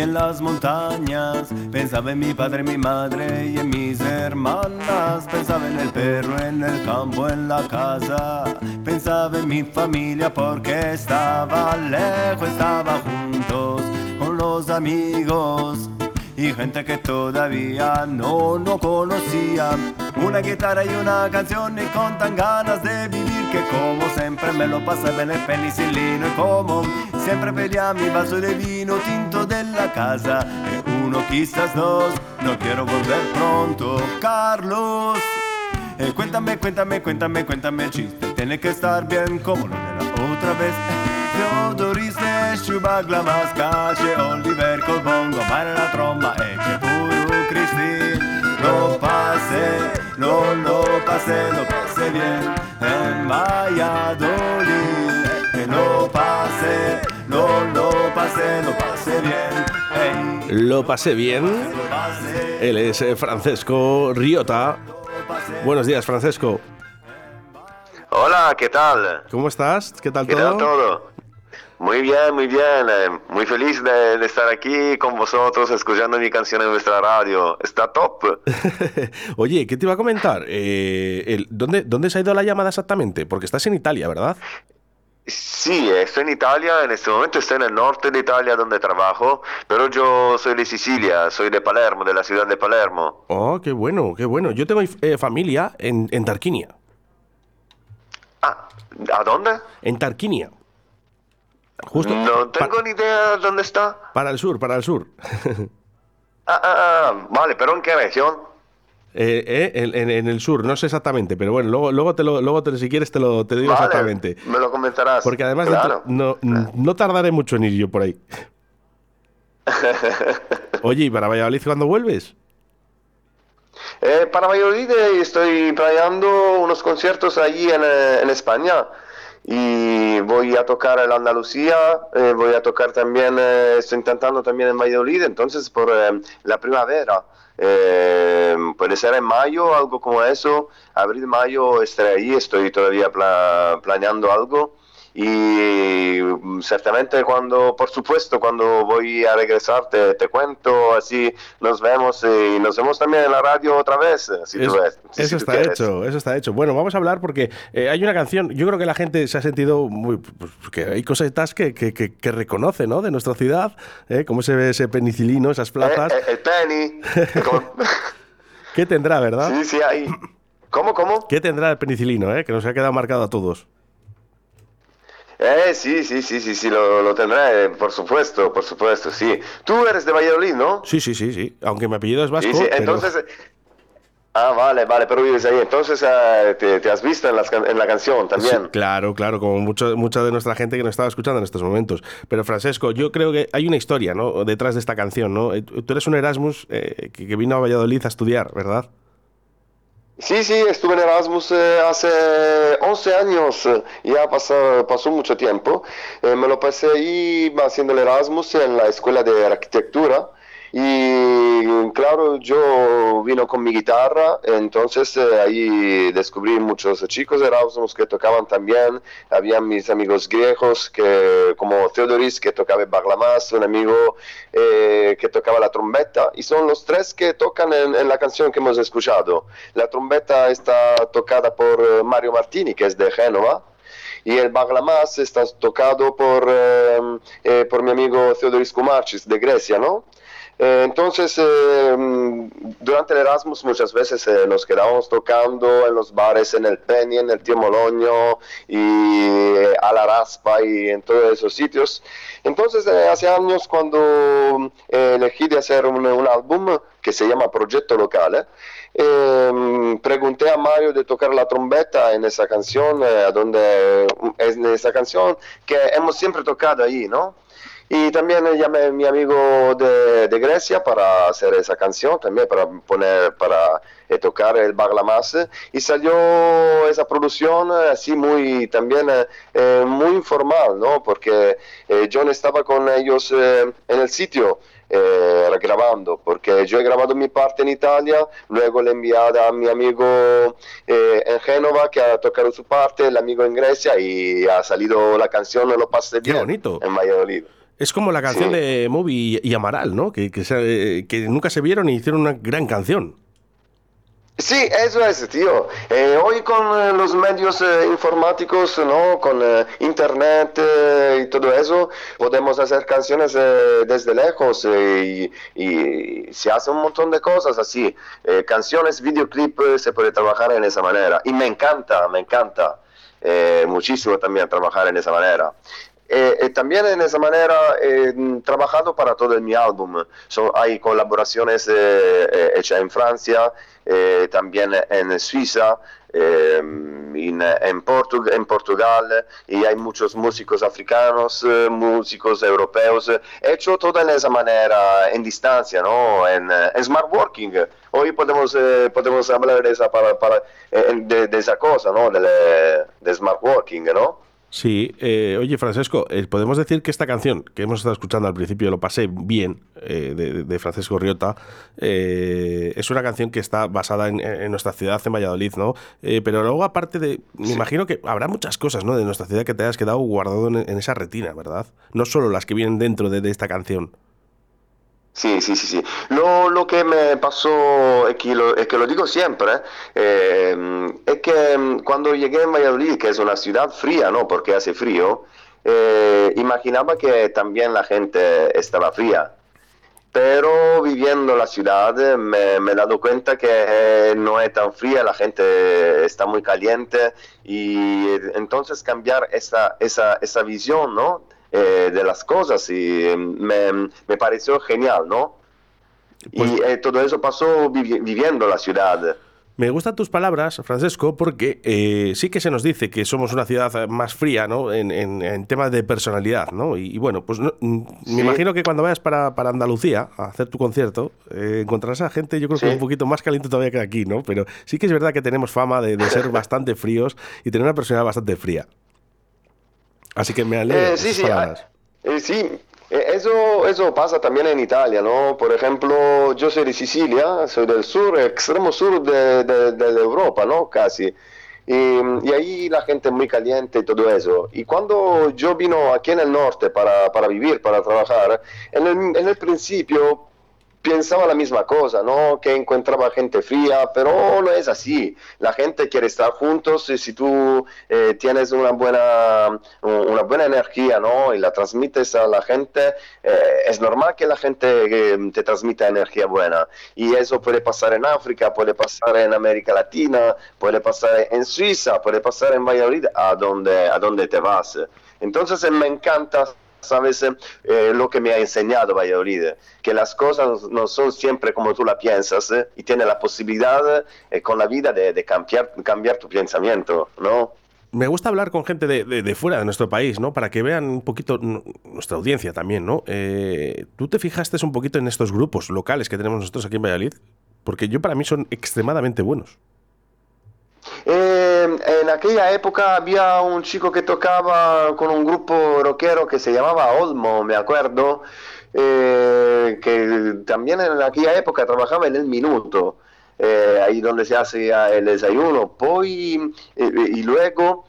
en las montañas. Pensaba en mi padre, mi madre y en mis hermanas. Pensaba en el perro, en el campo, en la casa. Pensaba en mi familia porque estaba lejos, estaba juntos con los amigos y gente que todavía no, no conocía. Una guitarra y una canción y con tan ganas de vivir que como siempre me lo pasaba en el penicilino y como siempre pedía mi vaso de vino tinto de la casa. Y uno, quizás dos, no quiero volver pronto, Carlos. Eh, cuéntame, cuéntame, cuéntame, cuéntame chiste. Tiene que estar bien como lo de la otra vez. Teodoris Nesciubag la mascace Oliver col bongo Mare la tromba e c'è pure Cristi Lo pase, lo lo pase, lo pase bien En Valladolid E lo pase, lo lo pase, lo pase bien hey. Lo pasé bien. Él es eh, Francesco Riota. Buenos días, Francesco. Hola, ¿qué tal? ¿Cómo estás? ¿Qué tal ¿Qué todo? tal todo? Muy bien, muy bien. eh, muy feliz de, de estar aquí con vosotros, escuchando mi canción en vuestra radio. Está top. Oye, ¿qué te iba a comentar? Eh, el- ¿dónde, ¿Dónde se ha ido la llamada exactamente? Porque estás en Italia, ¿verdad? Sí, estoy en Italia, en este momento estoy en el norte de Italia donde trabajo, pero yo soy de Sicilia, soy de Palermo, de la ciudad de Palermo. Oh, qué bueno, qué bueno. Yo tengo eh, familia en, en Tarquinia. Ah, ¿a dónde? En Tarquinia. Justo No tengo ni idea dónde está. para el sur, para el sur. Ah, ah, ah, vale, pero ¿en qué región? Eh, eh, en, en- en el sur, no sé exactamente, pero bueno, luego, luego, te lo, luego te, si quieres te lo te digo Vale, exactamente. me lo comentarás. Porque además Claro. no, no tardaré mucho en ir yo por ahí. Oye, ¿y para Valladolid cuándo vuelves? Eh, para Valladolid eh, estoy planeando unos conciertos allí en, eh, en España y voy a tocar en Andalucía, eh, voy a tocar también, eh, estoy intentando también en Valladolid, entonces por eh, la primavera, eh, puede ser en mayo, algo como eso, abril, mayo estaré ahí, estoy todavía pla- planeando algo y mm, certamente cuando, por supuesto, cuando voy a regresar te, te cuento, así nos vemos y nos vemos también en la radio otra vez, si Es- tú ves. si- eso si tú está quieres. hecho, eso está hecho. Bueno, vamos a hablar porque eh, hay una canción, yo creo que la gente se ha sentido muy... pues, que hay cositas que, que, que- que reconoce, ¿no? De nuestra ciudad, ¿eh? Cómo se ve ese penicilino, esas plazas. Eh, eh, el penny. ¿Qué tendrá, verdad? sí, sí, ahí. ¿Cómo, cómo? ¿Qué tendrá el penicilino, eh? Que nos ha quedado marcado a todos. Eh, sí, sí, sí, sí, sí, lo, lo tendré, eh, por supuesto, por supuesto, sí. Tú eres de Valladolid, ¿no? Sí, sí, sí, sí. Aunque mi apellido es vasco, Sí, sí, pero- entonces... eh, Ah, vale, vale, pero vives ahí. Entonces eh, te, te has visto en, las can- en la canción también. Sí, claro, claro, como mucho, mucha de nuestra gente que nos estaba escuchando en estos momentos. Pero Francesco, yo creo que hay una historia, ¿no? Detrás de esta canción, ¿no? Eh, Tú eres un Erasmus eh, que, que vino a Valladolid a estudiar, ¿verdad? Sí, sí, estuve en Erasmus eh, hace 11 años, eh, ya pasó, pasó mucho tiempo. Eh, me lo pasé ahí haciendo el Erasmus en la escuela de arquitectura y claro, yo vino con mi guitarra, entonces eh, ahí descubrí muchos chicos Erasmus que tocaban también, había mis amigos griegos que, como Theodoris que tocaba el un amigo eh, que tocaba la trompeta y son los tres que tocan en, en la canción que hemos escuchado. La trompeta está tocada por eh, Mario Martini, que es de Génova, y el baglamas está tocado por, eh, eh, por mi amigo Theodoris Koumarchis de Grecia, ¿no? Eh, entonces, eh, mm, durante el Erasmus muchas veces eh, nos quedábamos tocando en los bares, en el Penny, en el Tío y a la Raspa y en todos esos sitios. Entonces, hace años cuando elegí de hacer un, un álbum que se llama Progetto Locale, eh, pregunté a Mario de tocar la trompeta en esa canción, donde es en esa canción que hemos siempre tocado ahí, ¿no? Y también llamé a mi amigo de, de Grecia para hacer esa canción, también para poner, para eh, tocar el baglamas. Y salió esa producción eh, así muy, también eh, eh, muy informal, ¿no? Porque eh, John estaba con ellos eh, en el sitio. eh, grabando, porque yo he grabado mi parte en Italia, luego le he enviado a mi amigo eh, en Génova que ha tocado su parte, el amigo en Grecia y ha salido la canción Lo pasé Qué bien bonito. en Valladolid. Es como la canción de Moby y Amaral, ¿no? Que, que, que nunca se vieron y hicieron una gran canción. Sí, eso es, tío. Eh, hoy con eh, los medios eh, informáticos, ¿no? Con internet y todo eso, podemos hacer canciones desde lejos y, y, se hace un montón de cosas así. canciones, videoclip, se puede trabajar en esa manera. Y me encanta, me encanta muchísimo también trabajar en esa manera. También en esa manera he trabajado para todo mi álbum. hay colaboraciones hechas en Francia, eh, también en Suiza, eh, en, en, Portugal, y hay muchos músicos africanos, eh, músicos europeos, hecho todo de esa manera, en distancia, ¿no? en, smart working. Hoy podemos, podemos hablar de esa, para, para, de, esa cosa, ¿no? de, de smart working, ¿no? Sí, eh, oye Francesco, eh, podemos decir que esta canción que hemos estado escuchando al principio, lo pasé bien, eh, de, Francesco Riota, es una canción que está basada en, nuestra ciudad, en Valladolid, ¿no? pero luego aparte de, me imagino que habrá muchas cosas, ¿no? De nuestra ciudad que te hayas quedado guardado en, esa retina, ¿verdad? No solo las que vienen dentro de esta canción. Sí, sí, sí, sí. Lo, lo que me pasó, es que lo, es que lo digo siempre, eh, es que mm, cuando llegué a Valladolid, que es una ciudad fría, ¿no? Porque hace frío, eh, imaginaba que también la gente estaba fría. Pero viviendo la ciudad me, me, he dado cuenta que no es tan fría, la gente está muy caliente y entonces cambiar esa, esa, esa visión, ¿no? Eh, de las cosas y me, me pareció genial, ¿no? y pues eh, todo eso pasó viviendo la ciudad. Me gustan tus palabras, Francesco, porque eh, sí que se nos dice que somos una ciudad más fría, ¿no? En, en, temas de personalidad, ¿no? Y, bueno, pues mm, me imagino que cuando vayas para, para Andalucía a hacer tu concierto, encontrarás a gente, yo creo que un poquito más caliente todavía que aquí, ¿no? Pero sí que es verdad que tenemos fama de, de ser bastante fríos y tener una personalidad bastante fría. Así que me alegro. Eh, sí, sí, ah, eh, sí. Eh, eso, eso pasa también en Italia, ¿no? Por ejemplo, yo soy de Sicilia, soy del sur, extremo sur de, de, Europa, ¿no? Casi. Y, y, ahí la gente es muy caliente y todo eso. Y cuando yo vino aquí en el norte para, para vivir, para trabajar, en el, en el principio pensaba la misma cosa, ¿no? Que encontraba gente fría, pero no es así. La gente quiere estar juntos y si tú eh, tienes una buena, una buena energía, ¿no? Y la transmites a la gente, eh, es normal que la gente eh, te transmita energía buena. Y eso puede pasar en África, puede pasar en América Latina, puede pasar en Suiza, puede pasar en Valladolid, a donde, a donde te vas. Entonces me encanta sabes eh, lo que me ha enseñado Valladolid, que las cosas no son siempre como tú la piensas eh, y tienes la posibilidad eh, con la vida de, cambiar, cambiar tu pensamiento, ¿no? Me gusta hablar con gente de, fuera de nuestro país, ¿no? Para que vean un poquito nuestra audiencia también, ¿no? ¿Tú te fijaste un poquito en estos grupos locales que tenemos nosotros aquí en Valladolid? Porque yo para mí son extremadamente buenos. Eh, en aquella época había un chico que tocaba con un grupo rockero que se llamaba Olmo, me acuerdo, eh, que también en aquella época trabajaba en el minuto. Eh, ahí donde se hace el desayuno. Poi, y luego,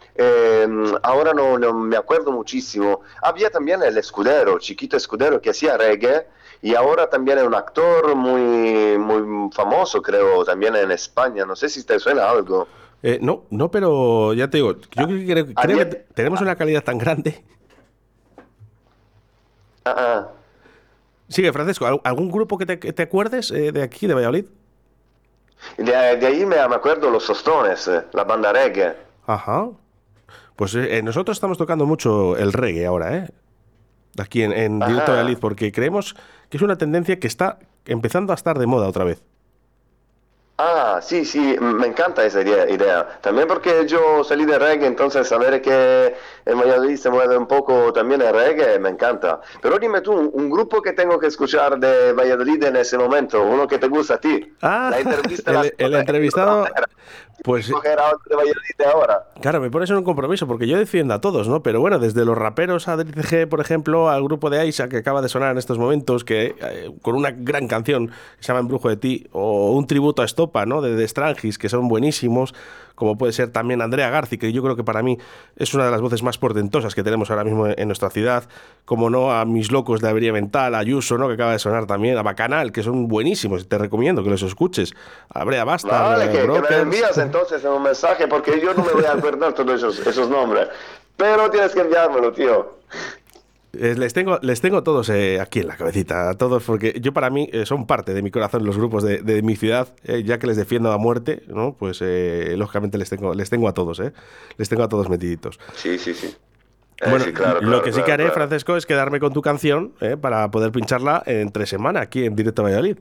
ahora no, no, me acuerdo muchísimo, había también el escudero, chiquito escudero que hacía reggae y ahora también es un actor muy, muy famoso, creo, también en España. No sé si te suena algo. Eh, no, no, pero ya te digo, yo creo, que tenemos una calidad tan grande. Ah. Sigue, Francisco, ¿algún grupo que te, acuerdes eh, de aquí, de Valladolid? De, ahí me, acuerdo los Sostones, eh, la banda reggae. Ajá. Pues nosotros estamos tocando mucho el reggae ahora, ¿eh? Aquí en, en Directo Valladolid, porque creemos que es una tendencia que está empezando a estar de moda otra vez. Ah, sí, sí, me encanta esa idea. También porque yo salí de reggae, entonces saber que en Valladolid se mueve un poco también el reggae, me encanta. Pero dime tú, un, grupo que tengo que escuchar de Valladolid en ese momento, uno que te gusta a ti. Ah, el, entrevistado, Pues de Valladolid ahora. Claro, me pones en un compromiso porque yo defiendo a todos, ¿no? Pero bueno, desde los raperos a DCG, por ejemplo, al grupo de Aisa que acaba de sonar en estos momentos, que eh, con una gran canción que se llama Embrujo de ti, o un tributo a Estopa, ¿no? De, de Strangis, que son buenísimos, como puede ser también Andrea Garci, que yo creo que para mí es una de las voces más portentosas que tenemos ahora mismo en nuestra ciudad, como no a mis locos de Avería Mental, a Ayuso, ¿no? Que acaba de sonar también, a Bacanal, que son buenísimos, te recomiendo que los escuches, a Brea Basta. Vale, que, que, me envías entonces un mensaje, porque yo no me voy a perder todos esos, esos nombres, pero tienes que enviármelo, tío. Eh, les tengo, les tengo todos eh, aquí en la cabecita, a todos, porque yo para mí eh, son parte de mi corazón los grupos de, de mi ciudad, ya que les defiendo a muerte, ¿no? Pues lógicamente les tengo, les tengo a todos, ¿eh? Les tengo a todos metiditos. Sí, sí, sí. Bueno, sí, claro, lo que sí que haré, claro. Francesco, es quedarme con tu canción para poder pincharla entre semana aquí en Directo Valladolid.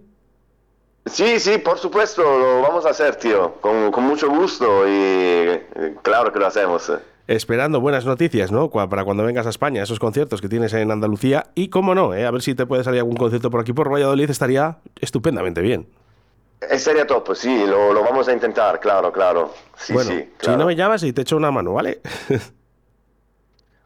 Sí, sí, por supuesto, lo vamos a hacer, tío, con, con mucho gusto y claro que lo hacemos. Esperando buenas noticias, ¿no? Para cuando vengas a España, esos conciertos que tienes en Andalucía. Y cómo no, ¿eh? a ver si te puede salir algún concierto por aquí por Valladolid, estaría estupendamente bien. Sería top, sí, lo, lo, vamos a intentar, claro, claro. Sí, bueno, sí, claro. si no me llamas y te echo una mano, ¿vale?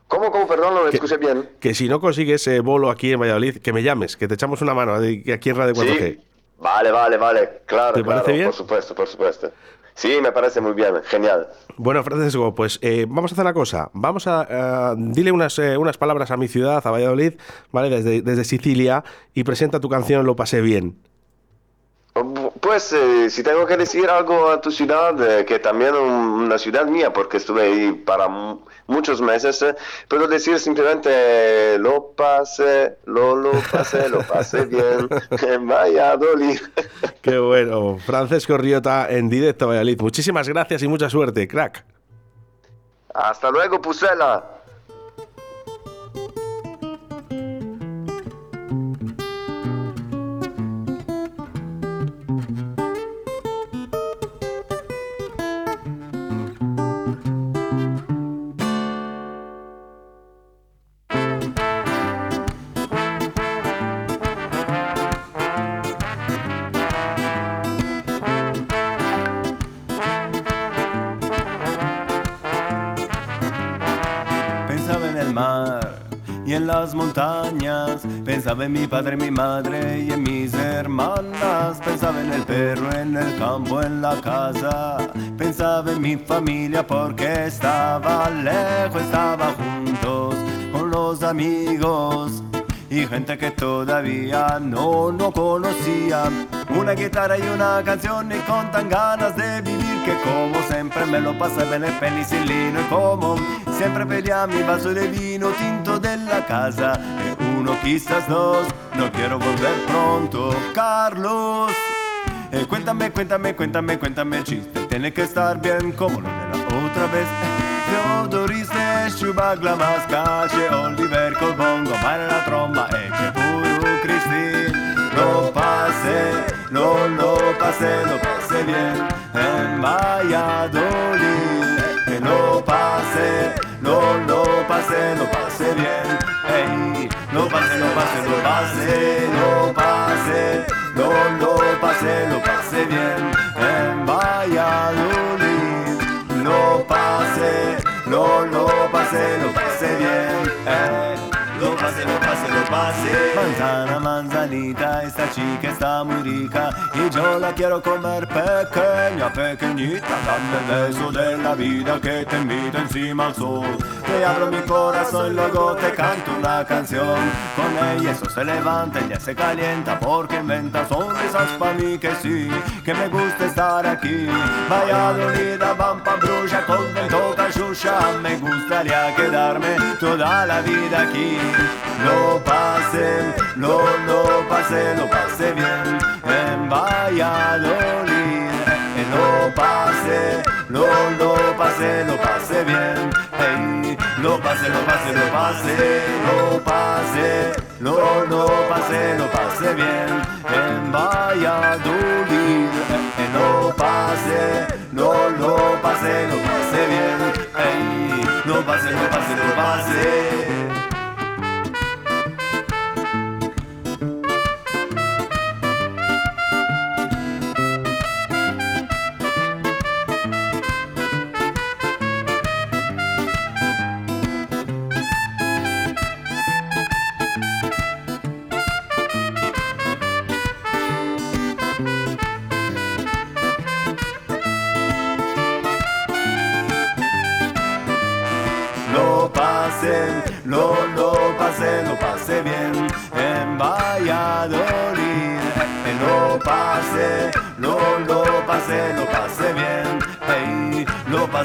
¿Cómo, cómo? Perdón, no lo escuché bien. Que si no consigues eh, bolo aquí en Valladolid, que me llames, que te echamos una mano aquí en Radio 4G. Sí. Vale, vale, vale, claro. ¿Te parece claro, bien? Por supuesto, por supuesto. Sí, me parece muy bien, genial. Bueno, Francisco, pues eh, vamos a hacer una cosa. Vamos a uh, dile unas, eh, unas palabras a mi ciudad, a Valladolid, ¿vale? Desde, desde Sicilia, y presenta tu canción Lo pasé bien. Pues eh, si tengo que decir algo a tu ciudad, eh, que también una ciudad mía, porque estuve ahí para muchos meses, eh, puedo decir simplemente lo pasé, lo, lo pasé, lo pasé bien en Valladolid. Qué bueno. Francesco Riota en directo Valladolid. Muchísimas gracias y mucha suerte, crack. Hasta luego, Pusela. Y en las montañas. Pensaba en mi padre, mi madre y en mis hermanas. Pensaba en el perro, en el campo, en la casa. Pensaba en mi familia porque estaba lejos, estaba juntos con los amigos y gente que todavía no, no conocía. Una guitarra y una canción y con tan ganas de vivir que como siempre me lo pasaba en el penicilino y como siempre pedía mi vaso de vino tinto de la casa. Y uno, quizás dos, no quiero volver pronto. Carlos, eh, cuéntame, cuéntame, cuéntame, cuéntame el chiste. Tiene que estar bien como lo la otra vez. Teodoriste, Shubagla, Mascache, Oliver, Colbongo, Mara la tromba, Eche, Puru, Cristi. Lo pasé, lo, lo pasé, lo pasé bien en Valladolid. Eh, Lo pasé, lo, lo pasé, lo pasé bien. Ey, lo pasé, lo pasé, lo pasé, lo pasé, lo, lo pasé, lo pasé bien en Valladolid. Lo pasé, lo, lo pasé, lo pasé bien. Eh, lo pasé, lo pasé, lo pasé. Manzana, manzanita, esta chica está muy rica y yo la quiero comer pequeña, pequeñita. Dame el beso de la vida que te invita encima al sol. Te abro mi corazón y luego te canto una canción. Con ella eso se levanta, ella se calienta porque inventa sonrisas para mí que sí, que me gusta estar aquí. Valladolid, Vampa, Bruja, Convento, Me gustaría quedarme toda la vida aquí. Lo pasé, lo, lo pasé, lo pasé bien en Valladolid. Eh, Lo pasé, lo, lo pasé, lo pasé bien. Ey, lo pasé, lo pasé, lo pasé, lo pasé, lo, lo pasé, lo pasé bien en Valladolid. Eh, Lo pasé, lo, lo pasé, lo pasé bien. Pasé, lo pasé, lo pasé. pase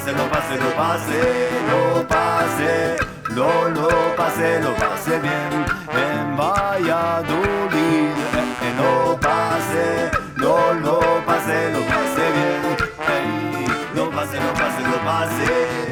pase, lo pase, lo pase, lo pase, lo, lo pase, lo pase bien en Valladolid. Lo pase, no lo pase, lo pase bien. No pase, lo pase, lo pase.